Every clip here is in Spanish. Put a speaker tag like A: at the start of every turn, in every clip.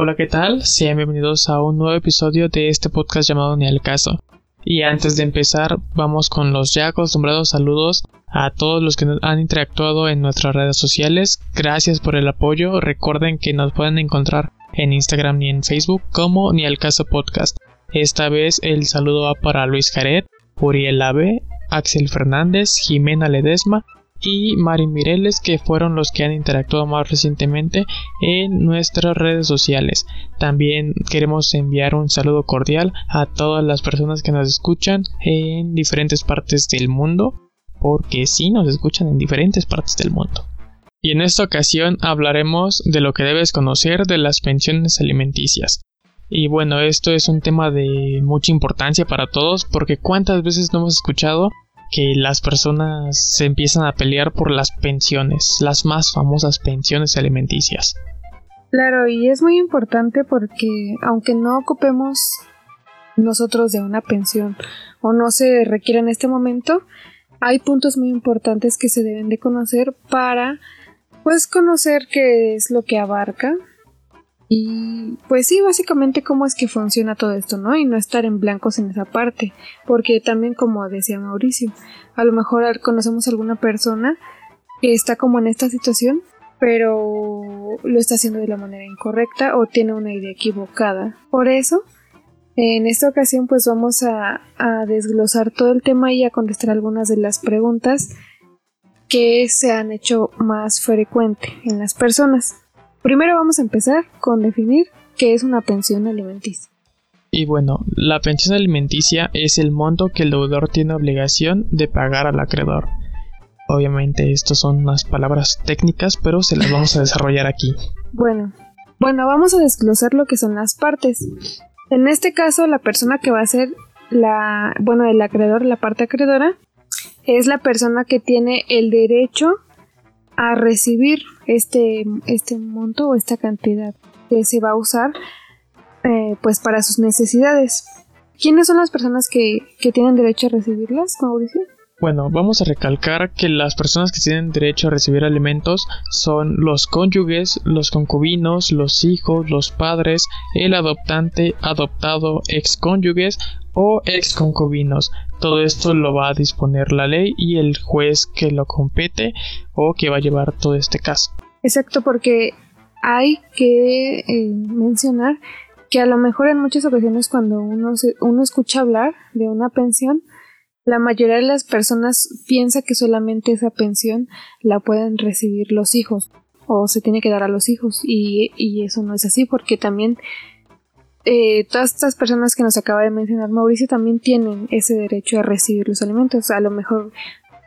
A: Hola, ¿qué tal? Sean bienvenidos a un nuevo episodio de este podcast llamado Ni al caso. Y antes de empezar, vamos con los ya acostumbrados saludos a todos los que han interactuado en nuestras redes sociales. Gracias por el apoyo. Recuerden que nos pueden encontrar en Instagram y en Facebook como Ni al caso podcast. Esta vez el saludo va para Luis Jared, Uriel Ave, Axel Fernández, Jimena Ledesma, y Mari Mireles que fueron los que han interactuado más recientemente en nuestras redes sociales. También queremos enviar un saludo cordial a todas las personas que nos escuchan en diferentes partes del mundo, porque sí nos escuchan en diferentes partes del mundo. Y en esta ocasión hablaremos de lo que debes conocer de las pensiones alimenticias. Y bueno, esto es un tema de mucha importancia para todos porque cuántas veces no hemos escuchado que las personas se empiezan a pelear por las pensiones, las más famosas pensiones alimenticias.
B: Claro, y es muy importante porque aunque no ocupemos nosotros de una pensión o no se requiere en este momento, hay puntos muy importantes que se deben de conocer para pues conocer qué es lo que abarca y pues sí, básicamente cómo es que funciona todo esto, ¿no? Y no estar en blancos en esa parte, porque también como decía Mauricio, a lo mejor conocemos a alguna persona que está como en esta situación, pero lo está haciendo de la manera incorrecta o tiene una idea equivocada. Por eso, en esta ocasión pues vamos a, a desglosar todo el tema y a contestar algunas de las preguntas que se han hecho más frecuente en las personas. Primero vamos a empezar con definir qué es una pensión alimenticia.
A: Y bueno, la pensión alimenticia es el monto que el deudor tiene obligación de pagar al acreedor. Obviamente estas son unas palabras técnicas, pero se las vamos a desarrollar aquí.
B: Bueno, bueno, vamos a desglosar lo que son las partes. En este caso, la persona que va a ser la, bueno, el acreedor, la parte acreedora, es la persona que tiene el derecho a recibir este, este monto o esta cantidad que se va a usar eh, pues para sus necesidades. ¿Quiénes son las personas que, que tienen derecho a recibirlas, Mauricio?
A: Bueno, vamos a recalcar que las personas que tienen derecho a recibir alimentos son los cónyuges, los concubinos, los hijos, los padres, el adoptante, adoptado, excónyuges o exconcubinos. Todo esto lo va a disponer la ley y el juez que lo compete o que va a llevar todo este caso.
B: Exacto, porque hay que eh, mencionar que a lo mejor en muchas ocasiones cuando uno, uno escucha hablar de una pensión, la mayoría de las personas piensa que solamente esa pensión la pueden recibir los hijos o se tiene que dar a los hijos y, y eso no es así porque también eh, todas estas personas que nos acaba de mencionar Mauricio también tienen ese derecho a recibir los alimentos. A lo mejor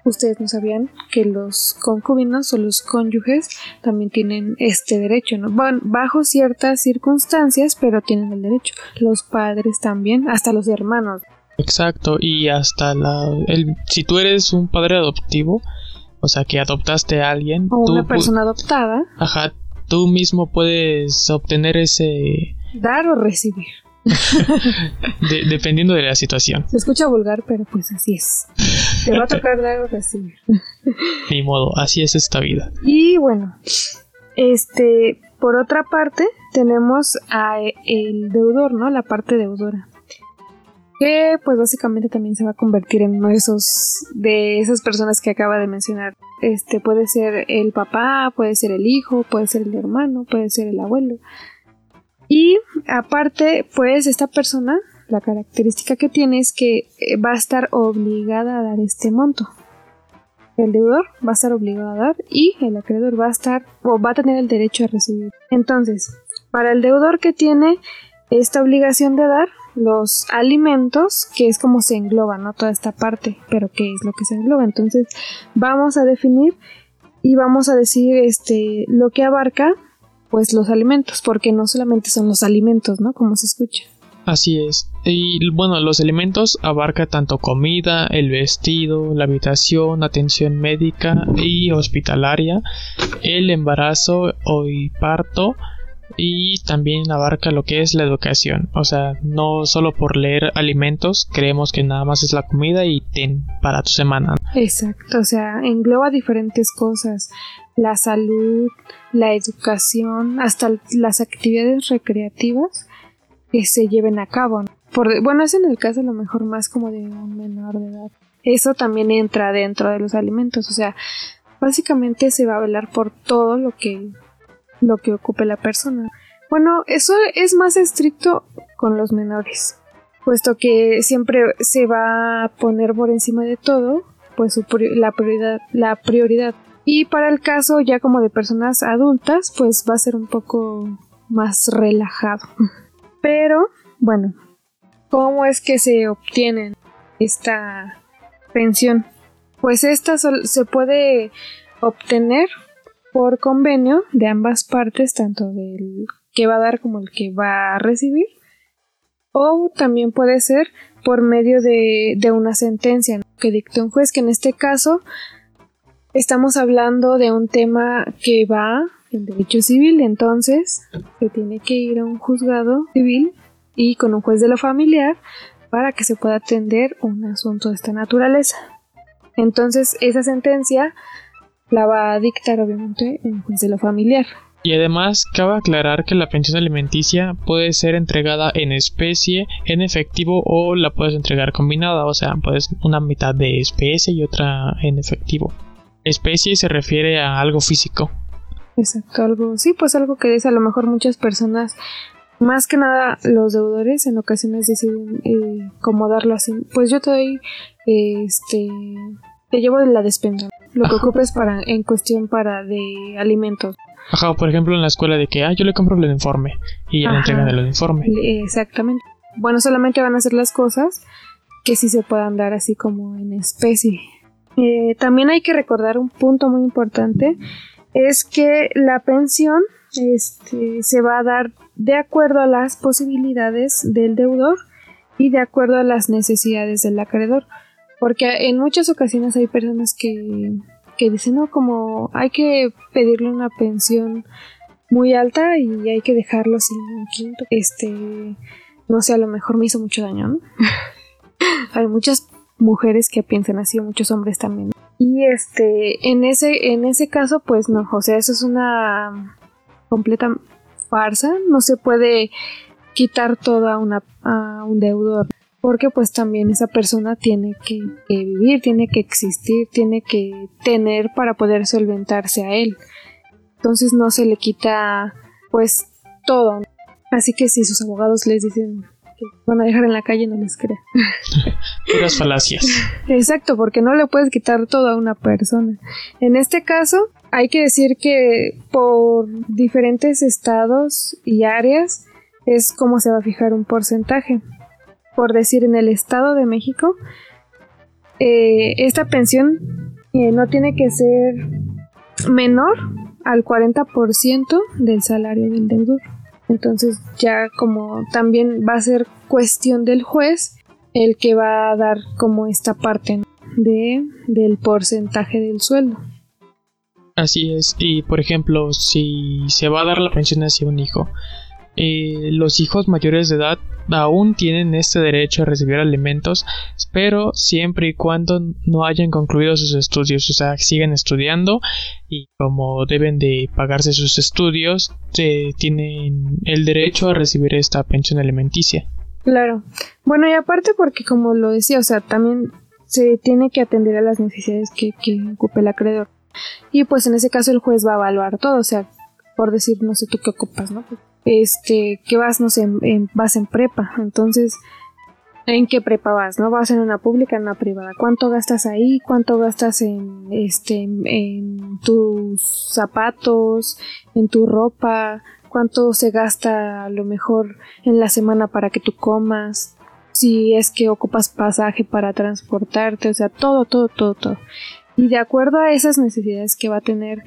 B: ustedes no sabían que los concubinos o los cónyuges también tienen este derecho, ¿no? Bajo ciertas circunstancias, pero tienen el derecho. Los padres también, hasta los hermanos.
A: Exacto, y hasta la... El, si tú eres un padre adoptivo, o sea, que adoptaste a alguien...
B: O una persona adoptada.
A: Ajá, tú mismo puedes obtener ese...
B: Dar o recibir.
A: dependiendo de la situación.
B: Se escucha vulgar, pero pues así es. Te va a tocar dar o recibir.
A: Ni modo, así es esta vida.
B: Y bueno, este, por otra parte, tenemos a el deudor, ¿no? La parte deudora que pues básicamente también se va a convertir en uno de esos de esas personas que acaba de mencionar. Este puede ser el papá, puede ser el hijo, puede ser el hermano, puede ser el abuelo. Y aparte, pues esta persona, la característica que tiene es que eh, va a estar obligada a dar este monto. El deudor va a estar obligado a dar y el acreedor va a estar o va a tener el derecho a recibir. Entonces, para el deudor que tiene esta obligación de dar, los alimentos, que es como se engloba, ¿no? Toda esta parte, pero ¿qué es lo que se engloba? Entonces, vamos a definir y vamos a decir este lo que abarca pues los alimentos, porque no solamente son los alimentos, ¿no? Como se escucha.
A: Así es. Y bueno, los alimentos abarca tanto comida, el vestido, la habitación, atención médica y hospitalaria, el embarazo o parto, y también abarca lo que es la educación. O sea, no solo por leer alimentos creemos que nada más es la comida y ten para tu semana.
B: Exacto, o sea, engloba diferentes cosas. La salud, la educación, hasta las actividades recreativas que se lleven a cabo. Por, bueno, es en el caso a lo mejor más como de un menor de edad. Eso también entra dentro de los alimentos, o sea, básicamente se va a velar por todo lo que lo que ocupe la persona. Bueno, eso es más estricto con los menores, puesto que siempre se va a poner por encima de todo, pues la prioridad, la prioridad. Y para el caso ya como de personas adultas, pues va a ser un poco más relajado. Pero, bueno, ¿cómo es que se obtienen esta pensión? Pues esta se puede obtener por convenio de ambas partes, tanto del que va a dar como el que va a recibir, o también puede ser por medio de, una sentencia que dicte un juez, que en este caso estamos hablando de un tema que va en derecho civil, entonces se tiene que ir a un juzgado civil y con un juez de lo familiar para que se pueda atender un asunto de esta naturaleza. Entonces esa sentencia la va a dictar obviamente un juez de lo familiar.
A: Y además cabe aclarar que la pensión alimenticia puede ser entregada en especie, en efectivo o la puedes entregar combinada, o sea, puedes una mitad de especie y otra en efectivo. Especie se refiere a algo físico.
B: Exacto, algo, sí, pues algo que es a lo mejor muchas personas, más que nada los deudores en ocasiones deciden eh, como darlo así, pues yo te doy, este, te llevo de la despensa, lo que ocupes para, en cuestión para de alimentos.
A: Ajá, por ejemplo en la escuela de que, ah, yo le compro el uniforme y ya le entregan el uniforme.
B: Exactamente. Bueno, solamente van a hacer las cosas que sí se puedan dar así como en especie. Eh, también hay que recordar un punto muy importante, es que la pensión este, se va a dar de acuerdo a las posibilidades del deudor y de acuerdo a las necesidades del acreedor. Porque en muchas ocasiones hay personas que, que dicen, no, como hay que pedirle una pensión muy alta y hay que dejarlo sin un quinto. Este, no sé, a lo mejor me hizo mucho daño, ¿no? hay muchas mujeres que piensan así muchos hombres también. Y este, en ese, en ese caso, pues no, o sea, eso es una completa farsa, no se puede quitar todo a, una, a un deudor porque pues también esa persona tiene que, vivir, tiene que existir, tiene que tener para poder solventarse a él. Entonces no se le quita pues todo. Así que si sus abogados les dicen que van a dejar en la calle, no les crean.
A: Puras falacias.
B: Exacto, porque no le puedes quitar todo a una persona. En este caso, hay que decir que por diferentes estados y áreas es como se va a fijar un porcentaje por decir en el Estado de México, eh, esta pensión eh, no tiene que ser menor al 40% del salario del deudor. Entonces ya como también va a ser cuestión del juez el que va a dar como esta parte de, del porcentaje del sueldo.
A: Así es, y por ejemplo, si se va a dar la pensión hacia un hijo, eh, los hijos mayores de edad aún tienen este derecho a recibir alimentos, pero siempre y cuando no hayan concluido sus estudios, o sea, siguen estudiando y como deben de pagarse sus estudios, eh, tienen el derecho a recibir esta pensión alimenticia.
B: Claro. Bueno, y aparte porque como lo decía, o sea, también se tiene que atender a las necesidades que, que ocupe el acreedor. Y pues en ese caso el juez va a evaluar todo, o sea, por decir, no sé tú qué ocupas, ¿no? Este, que vas, no sé, vas en prepa, entonces, ¿en qué prepa vas? ¿No? ¿Vas en una pública, en una privada? ¿Cuánto gastas ahí? ¿Cuánto gastas en, este, en tus zapatos, en tu ropa? ¿Cuánto se gasta a lo mejor en la semana para que tú comas? Si es que ocupas pasaje para transportarte, o sea, todo, todo, todo, todo. Y de acuerdo a esas necesidades que va a tener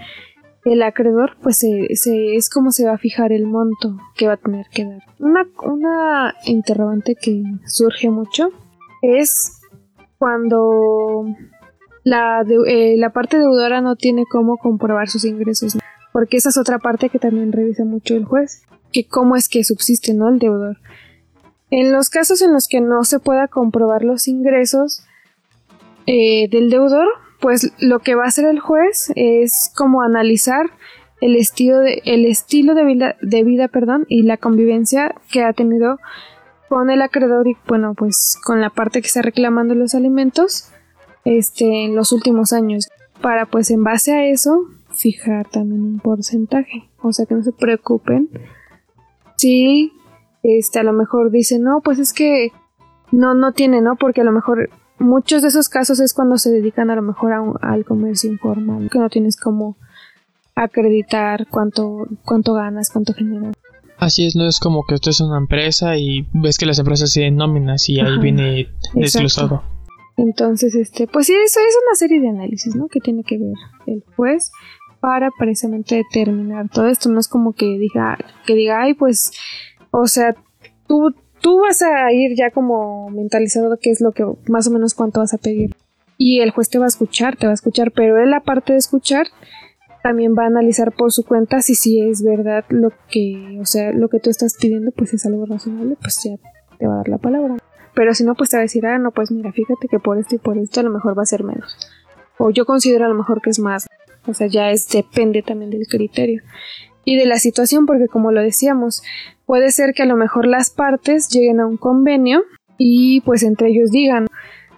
B: el acreedor pues se, es como se va a fijar el monto que va a tener que dar. Una, una interrogante que surge mucho es cuando la, eh, la parte deudora no tiene cómo comprobar sus ingresos, porque esa es otra parte que también revisa mucho el juez, que cómo es que subsiste ¿no? el deudor. En los casos en los que no se pueda comprobar los ingresos eh, del deudor, pues lo que va a hacer el juez es como analizar el estilo de, el estilo de vida, de vida perdón, y la convivencia que ha tenido con el acreedor y bueno pues con la parte que está reclamando los alimentos este en los últimos años. Para pues en base a eso fijar también un porcentaje. O sea que no se preocupen. Si este a lo mejor dicen no pues es que no no tiene no porque a lo mejor muchos de esos casos es cuando se dedican a lo mejor al comercio informal que no tienes como acreditar cuánto cuánto ganas cuánto generas
A: Así es, no es como que usted es una empresa y ves que las empresas tienen nóminas y ahí viene desglosado.
B: Entonces, este, pues sí, eso es una serie de análisis, ¿no? Que tiene que ver el juez para precisamente determinar todo esto. No es como que diga, que diga, ay, pues, o sea, tú, tú vas a ir ya como mentalizado de qué es lo que, más o menos cuánto vas a pedir. Y el juez te va a escuchar, te va a escuchar, pero él aparte de escuchar, también va a analizar por su cuenta si sí es verdad lo que, o sea, lo que tú estás pidiendo, pues es algo razonable, pues ya te va a dar la palabra. Pero si no, pues te va a decir, ah, no, pues mira, fíjate que por esto y por esto a lo mejor va a ser menos. O yo considero a lo mejor que es más. O sea, ya es, depende también del criterio. Y de la situación, porque como lo decíamos, puede ser que a lo mejor las partes lleguen a un convenio y pues entre ellos digan,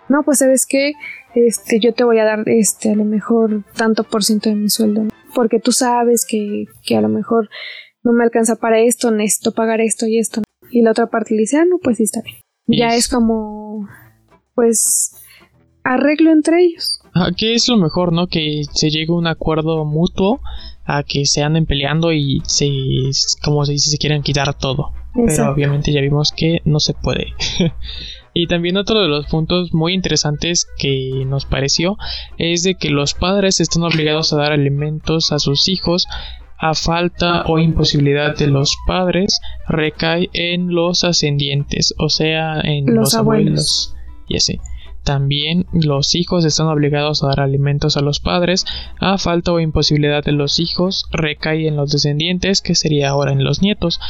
B: no, pues sabes que este, yo te voy a dar este, a lo mejor tanto por ciento de mi sueldo, porque tú sabes que, que, a lo mejor no me alcanza para esto, necesito pagar esto y esto. Y la otra parte le dice, ah, no, pues sí está bien. Ya es como, pues, arreglo entre ellos.
A: Aquí es lo mejor, ¿no? Que se llegue a un acuerdo mutuo a que se anden peleando y se, como se dice, se quieren quitar todo. Pero obviamente ya vimos que no se puede. Y también otro de los puntos muy interesantes que nos pareció es de que los padres están obligados a dar alimentos a sus hijos a falta o imposibilidad de los padres recae en los ascendientes, o sea, en los, abuelos. Y así. También los hijos están obligados a dar alimentos a los padres, a falta o imposibilidad de los hijos recae en los descendientes, que sería ahora en los nietos,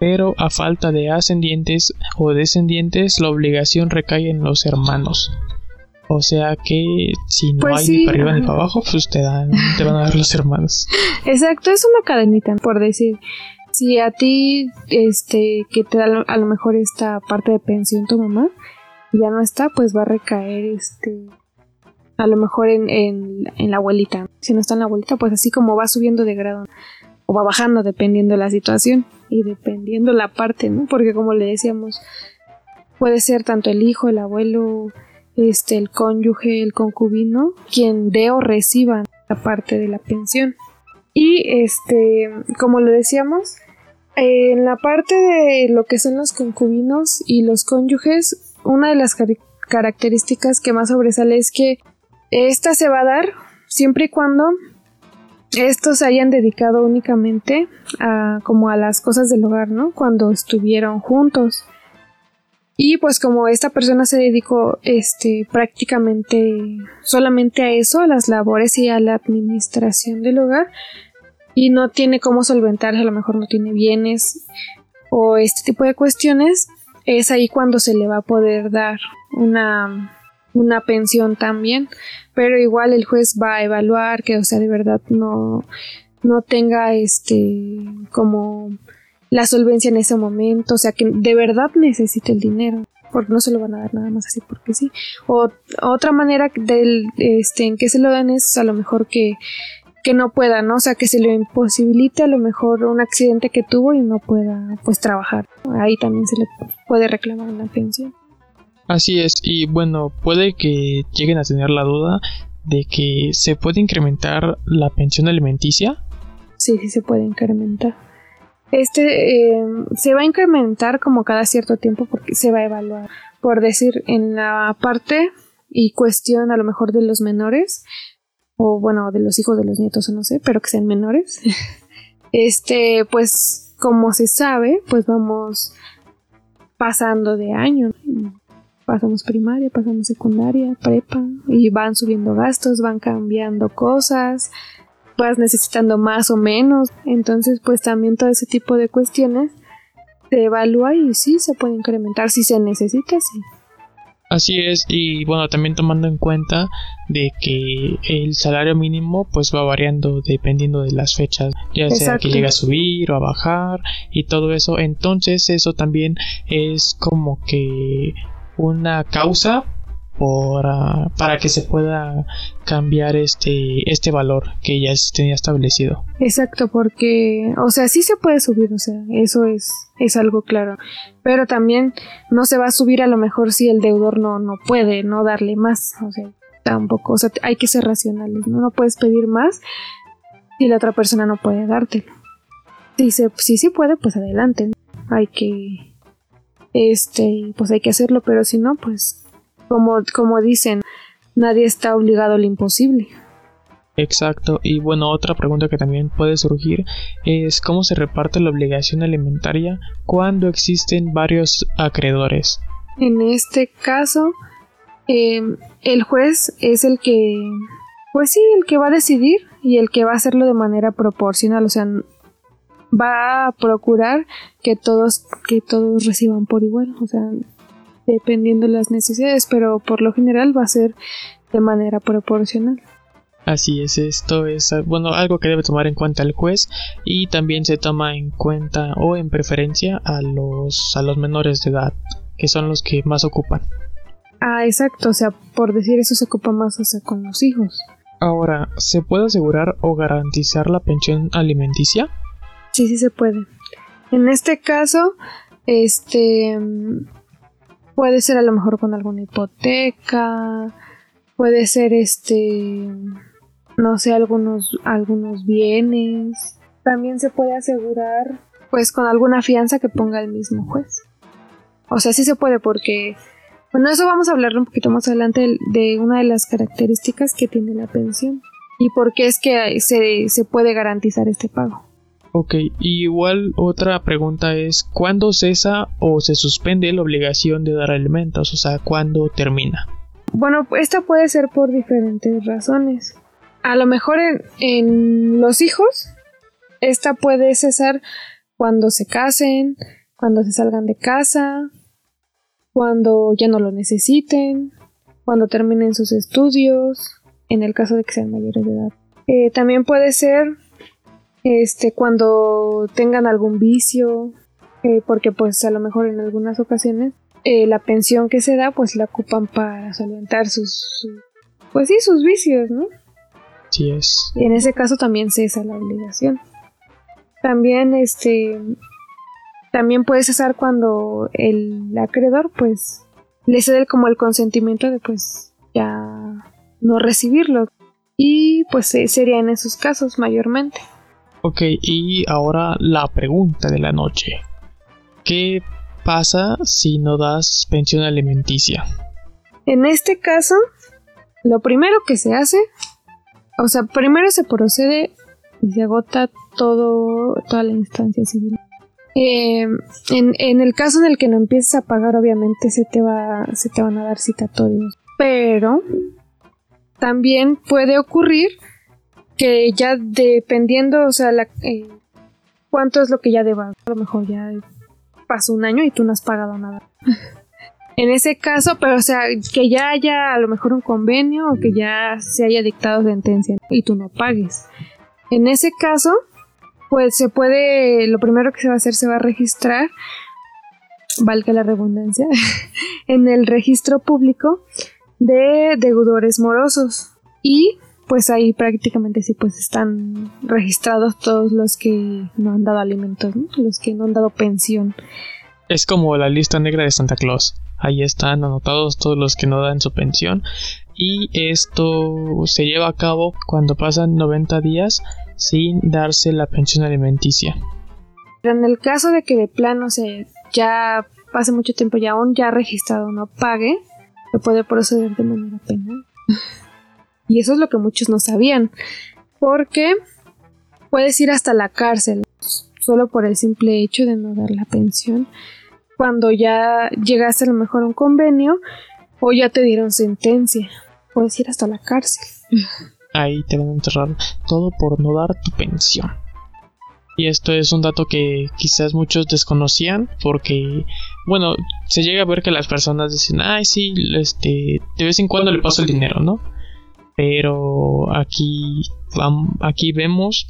A: pero a falta de ascendientes o descendientes la obligación recae en los hermanos. O sea que si no pues hay ni para arriba ni para abajo, pues te, dan, te van a dar los hermanos.
B: Exacto, es una cadenita, por decir. Si a ti, este, que te da a lo mejor esta parte de pensión tu mamá, ya no está, pues va a recaer, este, a lo mejor en, en, la abuelita. Si no está en la abuelita, pues así como va subiendo de grado o va bajando dependiendo de la situación y dependiendo la parte, ¿no? Porque como le decíamos, puede ser tanto el hijo, el abuelo, este, el cónyuge, el concubino, quien dé o reciba la parte de la pensión. Y este, como lo decíamos, en la parte de lo que son los concubinos y los cónyuges, una de las características que más sobresale es que esta se va a dar siempre y cuando estos se hayan dedicado únicamente a como a las cosas del hogar, ¿no? Cuando estuvieron juntos. Y pues como esta persona se dedicó este prácticamente solamente a eso, a las labores y a la administración del hogar y no tiene cómo solventarse, a lo mejor no tiene bienes o este tipo de cuestiones, es ahí cuando se le va a poder dar una una pensión también, pero igual el juez va a evaluar que, o sea, de verdad no, no tenga este como la solvencia en ese momento, o sea, que de verdad necesite el dinero, porque no se lo van a dar nada más así porque sí. O otra manera del este en que se lo dan es a lo mejor que que no pueda, ¿no? O sea, que se le imposibilite a lo mejor un accidente que tuvo y no pueda pues trabajar. Ahí también se le puede reclamar una pensión.
A: Así es, y bueno, puede que lleguen a tener la duda de que se puede incrementar la pensión alimenticia.
B: Sí, sí se puede incrementar. Este eh, se va a incrementar como cada cierto tiempo porque se va a evaluar. Por decir, en la parte y cuestión a lo mejor de los menores, o bueno, de los hijos de los nietos, o no sé, pero que sean menores. este, pues como se sabe, pues vamos pasando de año pasamos primaria, pasamos secundaria, prepa y van subiendo gastos, van cambiando cosas, vas necesitando más o menos, entonces pues también todo ese tipo de cuestiones se evalúa y sí se puede incrementar si se necesita, sí.
A: Así es, y bueno, también tomando en cuenta de que el salario mínimo pues va variando dependiendo de las fechas, ya sea que llegue a subir o a bajar y todo eso, entonces eso también es como que una causa para, para que se pueda cambiar este, este valor que ya tenía establecido.
B: Exacto, porque, o sea, sí se puede subir, o sea, eso es, es algo claro, pero también no se va a subir a lo mejor si el deudor no, no puede no darle más, o sea, tampoco, o sea, hay que ser racionales, ¿no? No puedes pedir más si la otra persona no puede dártelo. Si se, si puede, pues adelante, hay que, este, pues hay que hacerlo, pero si no, pues como, dicen, nadie está obligado al imposible.
A: Exacto, y bueno, otra pregunta que también puede surgir es cómo se reparte la obligación alimentaria cuando existen varios acreedores.
B: En este caso, em, el juez es el que, pues sí, el que va a decidir y el que va a hacerlo de manera proporcional, o sea, va a procurar que todos, que todos reciban por igual, o sea, dependiendo de las necesidades, pero por lo general va a ser de manera proporcional.
A: Así es, esto es bueno algo que debe tomar en cuenta el juez y también se toma en cuenta o en preferencia a los a los menores de edad, que son los que más ocupan.
B: Ah, exacto, o sea, por decir eso se ocupa más con los hijos.
A: Ahora, ¿se puede asegurar o garantizar la pensión alimenticia?
B: Sí, sí se puede. En este caso, este Puede ser a lo mejor con alguna hipoteca, puede ser este, no sé, algunos, algunos bienes. También se puede asegurar pues con alguna fianza que ponga el mismo juez. O sea, sí se puede porque, bueno, eso vamos a hablar un poquito más adelante de una de las características que tiene la pensión y por qué es que se, se puede garantizar este pago.
A: Ok, igual otra pregunta es, ¿cuándo cesa o se suspende la obligación de dar alimentos? O sea, ¿cuándo termina?
B: Bueno, esta puede ser por diferentes razones. A lo mejor en, los hijos, esta puede cesar cuando se casen, cuando se salgan de casa, cuando ya no lo necesiten, cuando terminen sus estudios, en el caso de que sean mayores de edad. Eh, también puede ser este, cuando tengan algún vicio, eh, porque pues a lo mejor en algunas ocasiones eh, la pensión que se da pues la ocupan para solventar sus, pues sí, sus vicios, ¿no?
A: Sí es.
B: Y en ese caso también cesa la obligación. También este también puede cesar cuando el acreedor pues le cede como el consentimiento de pues ya no recibirlo. Y pues eh, sería en esos casos mayormente.
A: Ok, y ahora la pregunta de la noche. ¿Qué pasa si no das pensión alimenticia?
B: En este caso, lo primero que se hace, o sea, primero se procede y se agota todo, toda la instancia civil. Eh, en, en, el caso en el que no empieces a pagar, obviamente se te, va, se te van a dar citatorios. Pero también puede ocurrir que ya dependiendo, o sea, la, eh, cuánto es lo que ya debas. A lo mejor ya pasó un año y tú no has pagado nada. en ese caso, pero o sea, que ya haya a lo mejor un convenio o que ya se haya dictado sentencia y tú no pagues. En ese caso, pues se puede, lo primero que se va a hacer se va a registrar, valga la redundancia, en el registro público de deudores morosos. Y pues ahí prácticamente sí pues están registrados todos los que no han dado alimentos, los que no han dado pensión.
A: Es como la lista negra de Santa Claus. Ahí están anotados todos los que no dan su pensión y esto se lleva a cabo cuando pasan 90 días sin darse la pensión alimenticia.
B: Pero en el caso de que de plano se ya pase mucho tiempo y aún ya registrado no pague, se puede proceder de manera penal. Y eso es lo que muchos no sabían. Porque puedes ir hasta la cárcel solo por el simple hecho de no dar la pensión. Cuando ya llegaste a lo mejor a un convenio o ya te dieron sentencia. Puedes ir hasta la cárcel.
A: Ahí te van a enterrar todo por no dar tu pensión. Y esto es un dato que quizás muchos desconocían porque, bueno, se llega a ver que las personas dicen, ay, sí, este, de vez en cuando le paso el dinero, ¿no? Pero aquí, aquí vemos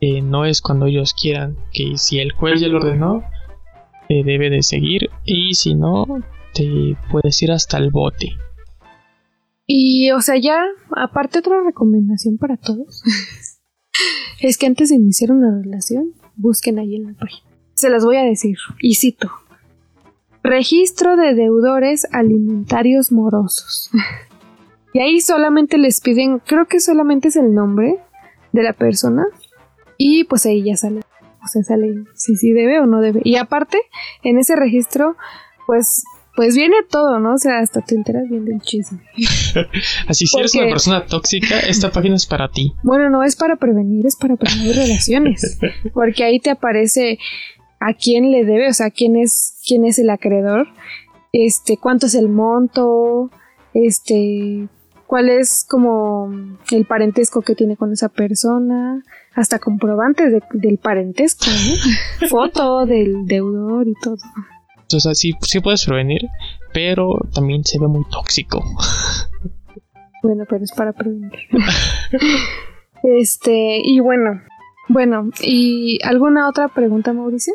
A: que no es cuando ellos quieran, que si el juez ya lo ordenó, te debe de seguir y si no, te puedes ir hasta el bote.
B: Y, o sea, ya, aparte otra recomendación para todos, es que antes de iniciar una relación, busquen ahí en la página. Se las voy a decir, y cito. Registro de deudores alimentarios morosos. y ahí solamente les piden, creo que solamente es el nombre de la persona. Y pues ahí ya sale. O sea, sale si sí debe o no debe. Y aparte, en ese registro, pues pues viene todo, ¿no? O sea, hasta te enteras bien del chisme.
A: Así, si eres una persona tóxica, esta página es para ti.
B: Bueno, no es para prevenir, es para prevenir relaciones. Porque ahí te aparece a quién le debe, o sea, quién es, quién es el acreedor, este, cuánto es el monto, este, cuál es como el parentesco que tiene con esa persona, hasta comprobantes del parentesco, ¿no? Foto del deudor y todo.
A: O sea, sí, puedes prevenir, pero también se ve muy tóxico.
B: Bueno, pero es para prevenir. este, y bueno, bueno, ¿y alguna otra pregunta, Mauricio?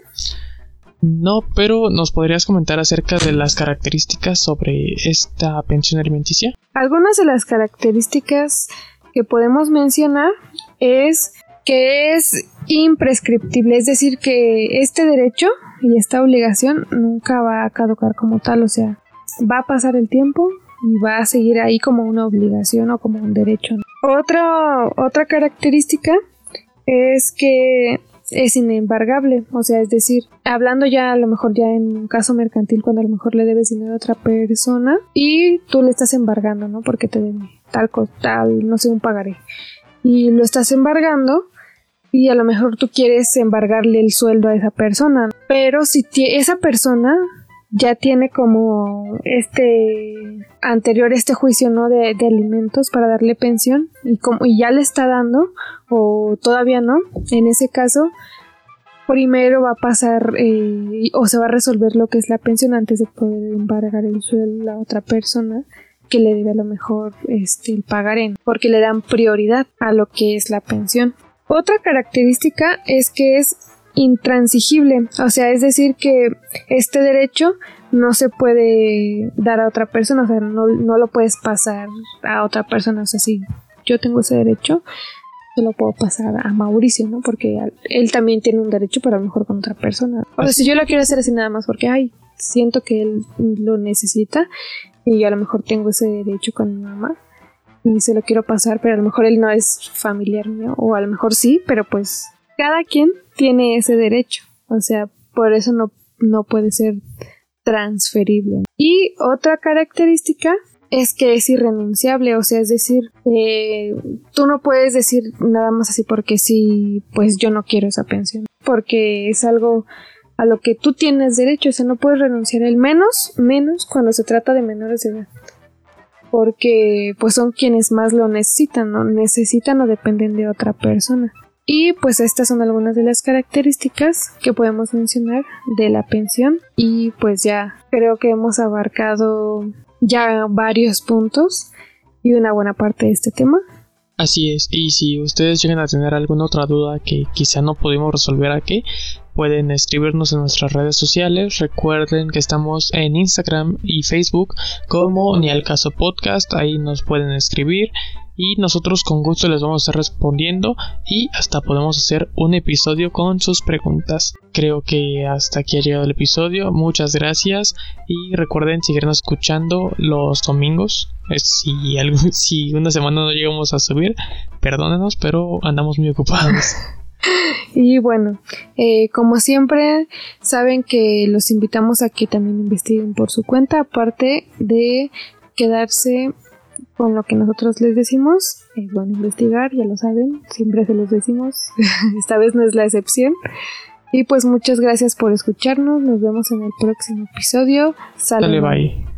A: No, pero ¿nos podrías comentar acerca de las características sobre esta pensión alimenticia?
B: Algunas de las características que podemos mencionar es que es imprescriptible, es decir, que este derecho y esta obligación nunca va a caducar como tal, o sea, va a pasar el tiempo y va a seguir ahí como una obligación o como un derecho. Otra, otra característica es que es inembargable, o sea, es decir, hablando ya a lo mejor ya en un caso mercantil cuando a lo mejor le debes dinero a otra persona y tú le estás embargando, ¿no? Porque te debe tal tal, no sé, un pagaré. Y lo estás embargando y a lo mejor tú quieres embargarle el sueldo a esa persona, pero si esa persona ya tiene como este anterior este juicio no de, alimentos para darle pensión y como y ya le está dando o todavía no. En ese caso primero va a pasar eh, o se va a resolver lo que es la pensión antes de poder embargar el sueldo a otra persona que le debe a lo mejor este el pagaré porque le dan prioridad a lo que es la pensión. Otra característica es que es intransigible, o sea, es decir que este derecho no se puede dar a otra persona, o sea, no, lo puedes pasar a otra persona, o sea, si yo tengo ese derecho, se lo puedo pasar a Mauricio, ¿no? Porque él también tiene un derecho, pero a lo mejor con otra persona. O sea, si yo lo quiero hacer así nada más porque, ay, siento que él lo necesita y yo a lo mejor tengo ese derecho con mi mamá, y se lo quiero pasar, pero a lo mejor él no es familiar mío, o a lo mejor sí, pero pues cada quien tiene ese derecho, o sea, por eso no, no puede ser transferible. Y otra característica es que es irrenunciable, o sea, es decir, eh, tú no puedes decir nada más así porque sí, pues yo no quiero esa pensión, porque es algo a lo que tú tienes derecho, o sea, no puedes renunciar, el menos, menos cuando se trata de menores de edad porque pues son quienes más lo necesitan, no necesitan o dependen de otra persona. Y pues estas son algunas de las características que podemos mencionar de la pensión y pues ya creo que hemos abarcado ya varios puntos y una buena parte de este tema.
A: Así es, y si ustedes llegan a tener alguna otra duda que quizá no pudimos resolver aquí, pueden escribirnos en nuestras redes sociales. Recuerden que estamos en Instagram y Facebook como Ni al caso podcast. Ahí nos pueden escribir y nosotros con gusto les vamos a estar respondiendo y hasta podemos hacer un episodio con sus preguntas. Creo que hasta aquí ha llegado el episodio. Muchas gracias y recuerden seguirnos escuchando los domingos. Si, algo, si una semana no llegamos a subir, perdónenos, pero andamos muy ocupados.
B: Y bueno, eh, como siempre, saben que los invitamos a que también investiguen por su cuenta, aparte de quedarse con lo que nosotros les decimos. Es bueno investigar, ya lo saben, siempre se los decimos, esta vez no es la excepción. Y pues muchas gracias por escucharnos, nos vemos en el próximo episodio.
A: Salud. bye.